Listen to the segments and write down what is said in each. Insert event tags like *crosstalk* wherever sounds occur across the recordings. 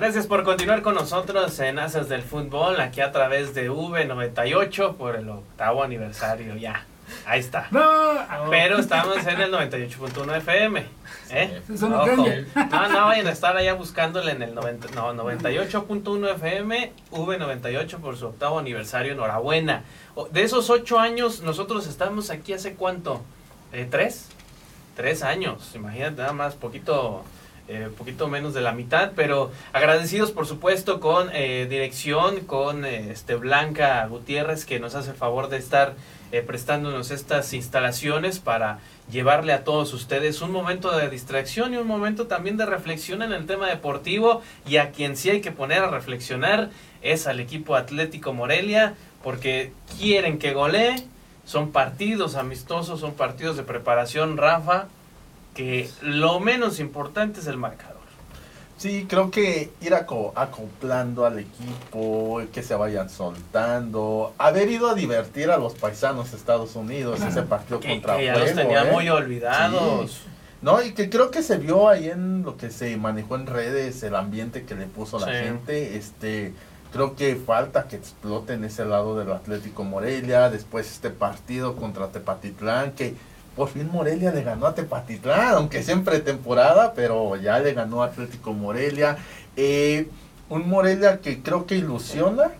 Gracias por continuar con nosotros en Haces del Fútbol, aquí a través de V98 por el octavo aniversario, ya. Ahí está. No, Pero estamos en el 98.1 FM. ¿eh? Eso no. No, no vayan a estar allá buscándole en el 90, no, 98.1 FM, V98 por su octavo aniversario. Enhorabuena. De esos ocho años, nosotros estamos aquí hace cuánto? Eh, ¿Tres? Tres años. Imagínate, nada más, poquito. Eh, poquito menos de la mitad, pero agradecidos por supuesto con eh, dirección, con eh, este Blanca Gutiérrez que nos hace el favor de estar eh, prestándonos estas instalaciones para llevarle a todos ustedes un momento de distracción y un momento también de reflexión en el tema deportivo. Y a quien sí hay que poner a reflexionar es al equipo Atlético Morelia porque quieren que golee, son partidos amistosos, son partidos de preparación, Rafa, que lo menos importante es el marcador. Sí, creo que ir aco- acoplando al equipo, que se vayan soltando, haber ido a divertir a los paisanos de Estados Unidos, ese partido Que, contra que ya los tenía ¿eh? muy olvidados. No, y que creo que se vio ahí en lo que se manejó en redes, el ambiente que le puso la Sí. gente, este, creo que falta que explote en ese lado del Atlético Morelia, después este partido contra Tepatitlán, que por fin Morelia le ganó a Tepatitlán, aunque siempre temporada, pero ya le ganó a Atlético Morelia, Eh, un Morelia que creo que ilusiona,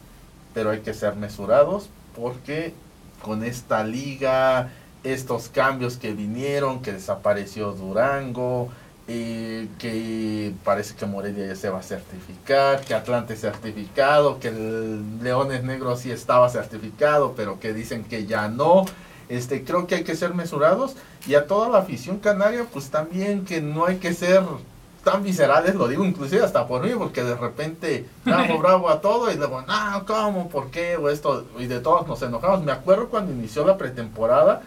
pero hay que ser mesurados, porque con esta liga, estos cambios que vinieron, que desapareció Durango, eh, que parece que Morelia ya se va a certificar, que Atlante certificado, que el Leones Negros sí estaba certificado, pero que dicen que ya no. Este, creo que hay que ser mesurados y a toda la afición canaria, pues también que no hay que ser tan viscerales, lo digo inclusive hasta por mí, porque de repente *laughs* bravo, bravo a todo y luego, no, ¿cómo? ¿Por qué? O esto, y de todos nos enojamos. Me acuerdo cuando inició la pretemporada,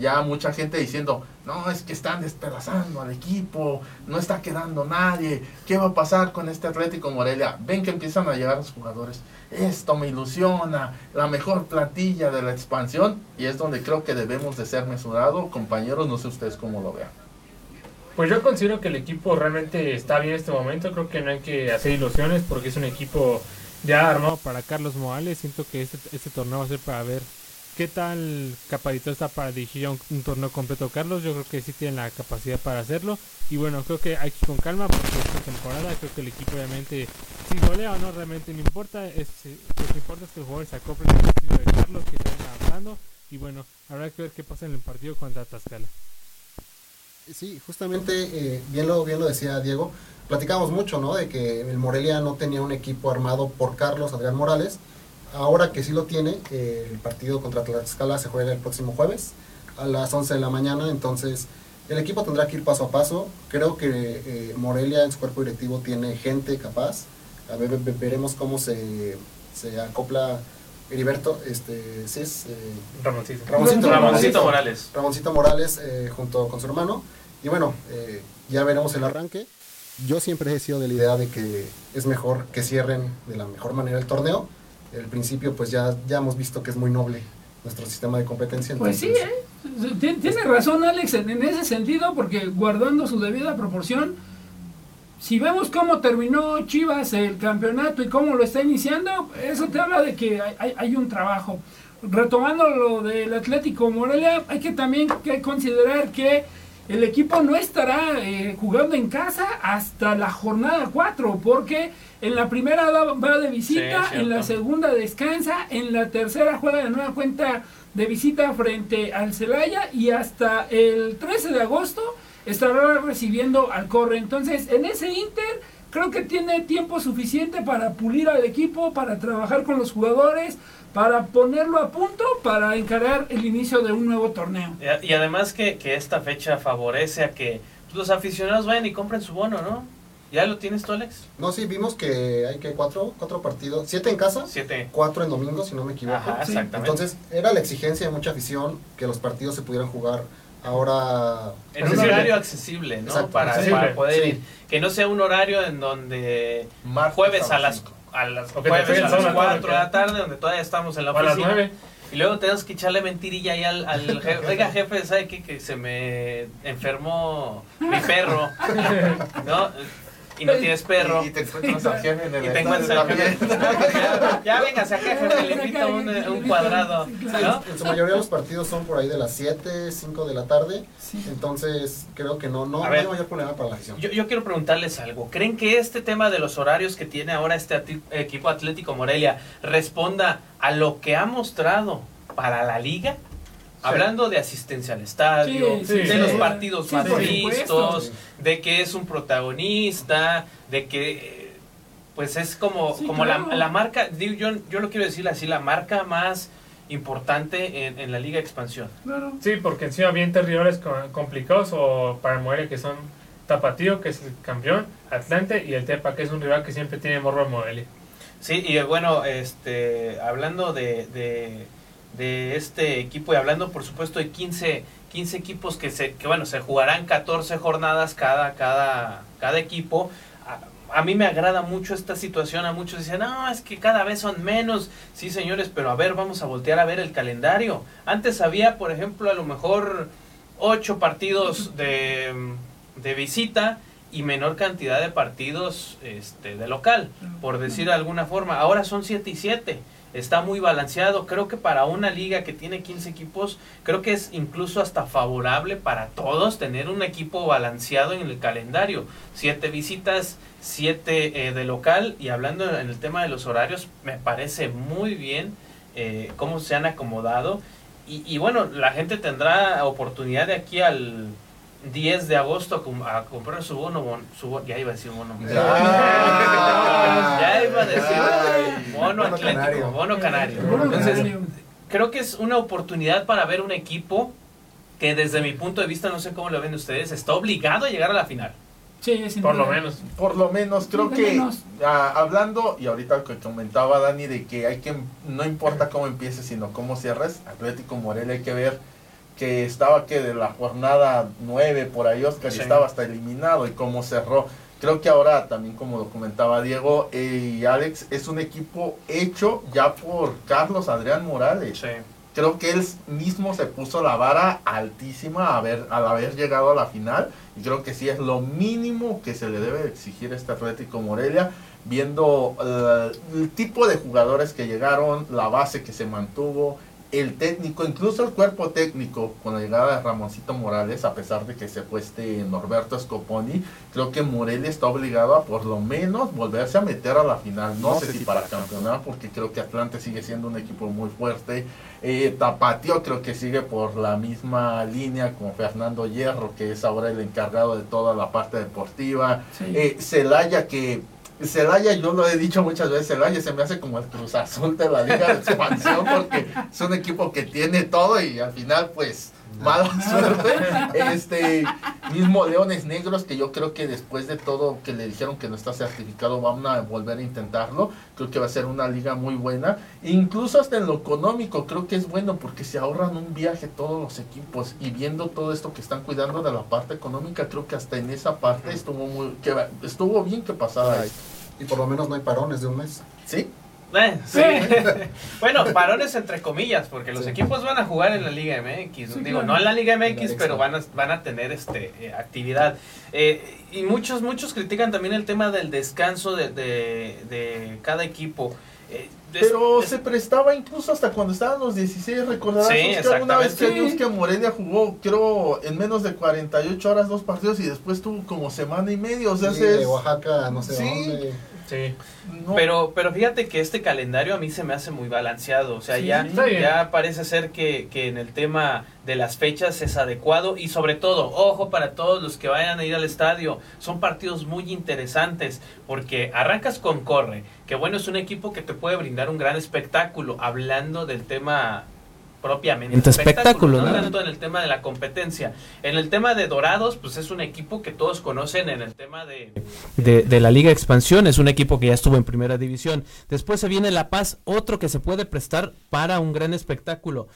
ya mucha gente diciendo, no, es que están despedazando al equipo, no está quedando nadie, ¿qué va a pasar con este Atlético Morelia? Ven que empiezan a llegar los jugadores, esto me ilusiona, la mejor plantilla de la expansión, y es donde creo que debemos de ser mesurados, compañeros, no sé ustedes cómo lo vean. Pues yo considero que el equipo realmente está bien en este momento. Creo que no hay que hacer ilusiones porque es un equipo ya armado para Carlos Morales. Siento que este, este torneo va a ser para ver qué tal capacitado está para dirigir un, un torneo completo Carlos. Yo creo que sí tiene la capacidad para hacerlo. Y bueno, creo que hay que ir con calma porque esta temporada creo que el equipo obviamente, si golea o no, realmente no importa. Lo que importa es que los jugadores se acoplen al estilo de Carlos, que estén avanzando. Y bueno, habrá que ver qué pasa en el partido contra Tlaxcala. Sí, justamente, eh, bien, lo, bien lo decía Diego, platicamos mucho, ¿no? De que el Morelia no tenía un equipo armado por Carlos Adrián Morales. Ahora que sí lo tiene, eh, el partido contra Tlaxcala se juega el próximo jueves a las 11 de la mañana, entonces el equipo tendrá que ir paso a paso. Creo que eh, Morelia en su cuerpo directivo tiene gente capaz. A ver, ve- veremos cómo se, se acopla Heriberto, este, sí es, eh, Ramoncito. Ramoncito, Ramoncito Morales. Ramoncito Morales eh, junto con su hermano. Y bueno, eh, ya veremos el arranque. Yo siempre he sido de la idea de que es mejor que cierren de la mejor manera el torneo. El principio, pues ya, ya hemos visto que es muy noble nuestro sistema de competencia. Pues sí, ¿eh? Tien- Tiene razón Alex en, ese sentido, porque guardando su debida proporción, si vemos cómo terminó Chivas el campeonato y cómo lo está iniciando, eso te habla de que hay, hay- hay un trabajo. Retomando lo del Atlético Morelia, hay que también que considerar que el equipo no estará eh, jugando en casa hasta la jornada 4, porque en la primera va de visita, Sí, en la segunda descansa, en la tercera juega de nueva cuenta de visita frente al Celaya y hasta el 13 de agosto estará recibiendo al Corre. Entonces, en ese Inter creo que tiene tiempo suficiente para pulir al equipo, para trabajar con los jugadores, para ponerlo a punto, para encarar el inicio de un nuevo torneo. Y además que, que esta fecha favorece a que los aficionados vayan y compren su bono, ¿no? ¿Ya lo tienes tú, Alex? No, sí, vimos que hay que cuatro, cuatro partidos, siete en casa, Siete. cuatro en domingo, si no me equivoco. Ajá, Sí. exactamente. Entonces, era la exigencia de mucha afición que los partidos se pudieran jugar ahora en un horario accesible, ¿no? Exacto, para, accesible, para poder sí. ir. Que no sea un horario en donde Martes jueves a las a las jueves a las a la 4 de la tarde. donde todavía estamos en la O a las oficina. 9. Y luego tenemos que echarle mentirilla ahí al, al jefe. *laughs* Oiga, jefe, ¿sabe qué? Que se me enfermó mi perro. ¿No? Y no tienes perro. Y, y te encuentras *laughs* a Jefe en el Y te *laughs* ya, ya venga, saca jefe, le invito un, un cuadrado. ¿no? En su mayoría los partidos son por ahí de las 7, 5 de la tarde. Entonces creo que no, no, A no ver. hay mayor problema para la afición. Yo, yo quiero preguntarles algo. ¿Creen que este tema de los horarios que tiene ahora este ati- equipo Atlético Morelia responda a lo que ha mostrado para la liga? Hablando de asistencia al estadio, Sí, sí, de sí. los partidos Sí, más vistos, de que es un protagonista, de que pues es como, Sí, como claro. la, la marca, digo, yo, yo lo quiero decir así, la marca más importante en, en la Liga de Expansión. Claro. Sí, porque encima vienen rivales co- complicados o para Morelia que son Tapatío, que es el campeón, Atlante y el Tepa, que es un rival que siempre tiene morro en Morelia. Sí, y bueno, este, hablando de, de, de este equipo y hablando por supuesto de 15, 15 equipos que se, que bueno, se jugarán 14 jornadas cada, cada, cada equipo. A, mí me agrada mucho esta situación, a muchos dicen, no, es que cada vez son menos. Sí, señores, pero a ver, vamos a voltear a ver el calendario. Antes había, por ejemplo, a lo mejor ocho partidos de, de visita y menor cantidad de partidos este, de local, por decir de alguna forma. Ahora son 7 y 7. Está muy balanceado. Creo que para una liga que tiene 15 equipos, creo que es incluso hasta favorable para todos tener un equipo balanceado en el calendario. Siete visitas, siete eh, de local. Y hablando en el tema de los horarios, me parece muy bien eh, cómo se han acomodado. Y, y bueno, la gente tendrá oportunidad de aquí al 10 de agosto a, a comprar su bono, bon- su ya iba a decir bono. Ya. *laughs* Ya iba a decir Ay. bono Bono atlético, canario. bono canario. Bueno, Entonces, canario. creo que es una oportunidad para ver un equipo que desde mi punto de vista, no sé cómo lo ven ustedes, está obligado a llegar a la final. Sí, Por lo menos. Por lo menos, creo que menos. ah, hablando, y ahorita lo que comentaba Dani, de que hay que, no importa cómo empieces, sino cómo cierres, Atlético Morelia hay que ver que estaba que de la jornada 9 por ahí, Oscar, Sí. y estaba hasta eliminado, y cómo cerró. Creo que ahora también, como lo comentaba Diego eh, y Alex, es un equipo hecho ya por Carlos Adrián Morales Sí. creo que él mismo se puso la vara altísima a haber, al haber llegado a la final y creo que sí es lo mínimo que se le debe exigir a este Atlético Morelia viendo eh, el tipo de jugadores que llegaron, la base que se mantuvo, el técnico, incluso el cuerpo técnico con la llegada de Ramoncito Morales, a pesar de que se fue este Norberto Scoponi, creo que Morelia está obligado a por lo menos volverse a meter a la final. No, sé, si para campeonar, porque creo que Atlante sigue siendo un equipo muy fuerte. Eh, Tapatío creo que sigue por la misma línea con Fernando Hierro, que es ahora el encargado de toda la parte deportiva. Sí. Eh, Celaya que Celaya, yo lo he dicho muchas veces, Celaya se me hace como el Cruz Azul de la Liga de Expansión porque es un equipo que tiene todo y al final pues mala *laughs* suerte. Este mismo Leones Negros que yo creo que después de todo que le dijeron que no está certificado van a volver a intentarlo. Creo que va a ser una liga muy buena. Incluso hasta en lo económico creo que es bueno porque se ahorran un viaje todos los equipos y viendo todo esto que están cuidando de la parte económica creo que hasta en esa parte estuvo muy que estuvo bien que pasara esto. Y por lo menos no hay parones de un mes. ¿Sí? Eh, sí. *laughs* bueno, parones entre comillas, porque los Sí. equipos van a jugar en la Liga MX. Sí, Digo, claro. no en la Liga MX, pero van a, van a tener este eh, actividad. Eh, y muchos, muchos critican también el tema del descanso de, de, de cada equipo. Eh, es- Pero es- se prestaba incluso hasta cuando estaban los 16, recordarás Sí, Oscar, una vez que que Morelia jugó, creo, en menos de 48 horas dos partidos y después tuvo como semana y media, o sea, de Oaxaca, no sé Sí. dónde. Sí. no- Pero, pero fíjate que este calendario a mí se me hace muy balanceado. O sea, Sí, ya, ya parece ser que, que en el tema de las fechas es adecuado. Y sobre todo, ojo para todos los que vayan a ir al estadio. Son partidos muy interesantes. Porque arrancas con Corre. Que bueno, es un equipo que te puede brindar un gran espectáculo. Hablando del tema propiamente Ente espectáculo, no ¿no? tanto en el tema de la competencia. En el tema de Dorados, pues es un equipo que todos conocen en el tema de de, de la Liga Expansión, es un equipo que ya estuvo en primera división. Después se viene La Paz, otro que se puede prestar para un gran espectáculo.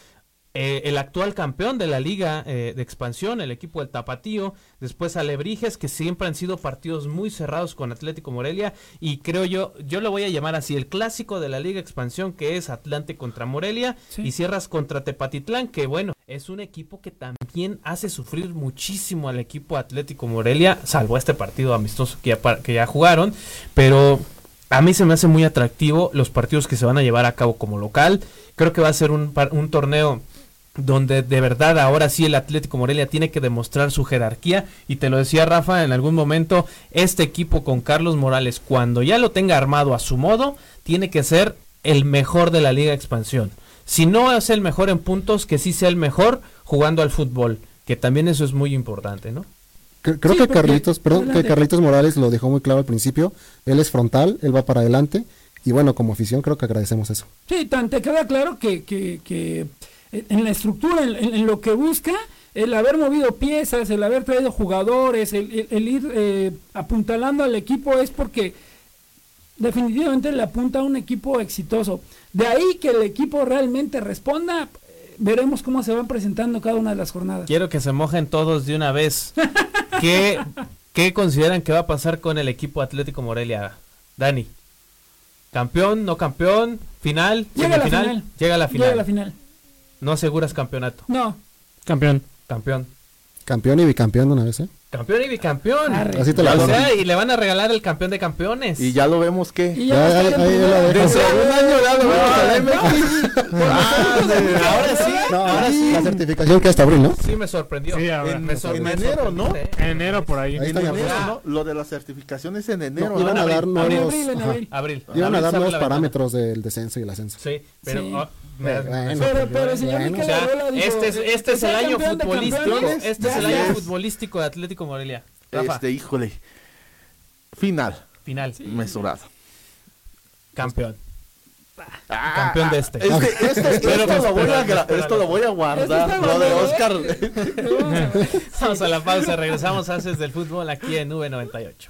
Eh, el actual campeón de la Liga eh, de Expansión, el equipo del Tapatío. Después Alebrijes, que siempre han sido partidos muy cerrados con Atlético Morelia. Y creo yo, yo lo voy a llamar así, el clásico de la Liga Expansión, que es Atlante contra Morelia. Sí. Y cierras contra Tepatitlán, que bueno, es un equipo que también hace sufrir muchísimo al equipo Atlético Morelia, salvo este partido amistoso que ya, que ya jugaron, pero a mí se me hace muy atractivo los partidos que se van a llevar a cabo como local. Creo que va a ser un, un torneo donde de verdad ahora sí el Atlético Morelia tiene que demostrar su jerarquía y te lo decía Rafa en algún momento este equipo con Carlos Morales cuando ya lo tenga armado a su modo tiene que ser el mejor de la Liga Expansión si no es el mejor en puntos que sí sea el mejor jugando al fútbol que también eso es muy importante ¿no? Cre- Creo Sí, que Carlitos, perdón, que. Carlitos Morales lo dejó muy claro al principio. Él es frontal, él va para adelante. Y bueno, como afición creo que agradecemos eso. Sí, tan te queda claro que, que, que en la estructura, en, lo que busca, el haber movido piezas, el haber traído jugadores, el, el- el ir eh, apuntalando al equipo es porque definitivamente le apunta a un equipo exitoso. De ahí que el equipo realmente responda, eh, veremos cómo se van presentando cada una de las jornadas. quiero que se mojen todos de una vez ¿qué, qué consideran que va a pasar con el equipo Atlético Morelia Dani campeón no campeón final Llega la final. llega a la final Llega a la final. No aseguras campeonato No, Campeón. campeón Campeón y bicampeón de una vez, ¿eh? Campeón y bicampeón. Arre. Así te la o sea, y le van a regalar el campeón de campeones. Y ya lo vemos que. y Ya, ya, va a ahí- estar en ahí primera. la dejo. Dentro de un año ya lo vemos. *laughs* Ah, ahora sí, ahora sí. La certificación que hasta abril, ¿no? Sí me sorprendió. Sí, ahora. En, me en sorprendió. enero, ¿no? En enero por ahí. Ahí En enero. ¿no? Lo de las certificaciones en enero. No, iban ¿no? a dar abril, nuevos, abril, iban a dar nuevos parámetros del descenso y el ascenso. Sí, pero ah, Bueno, Pero, pero, este es, este es "Ser el año futbolístico. Este es el año está". futbolístico de Atlético Morelia. Rafa, Este, híjole. Final. final. Mesurado. Campeón. Ah, Campeón de este. Este, este- *laughs* Pero esto, lo voy a, espéralo, gra- espéralo. esto lo voy a guardar. Esto está Lo de Oscar. *laughs* Vamos a la pausa. Regresamos a Haces del Fútbol aquí en V98.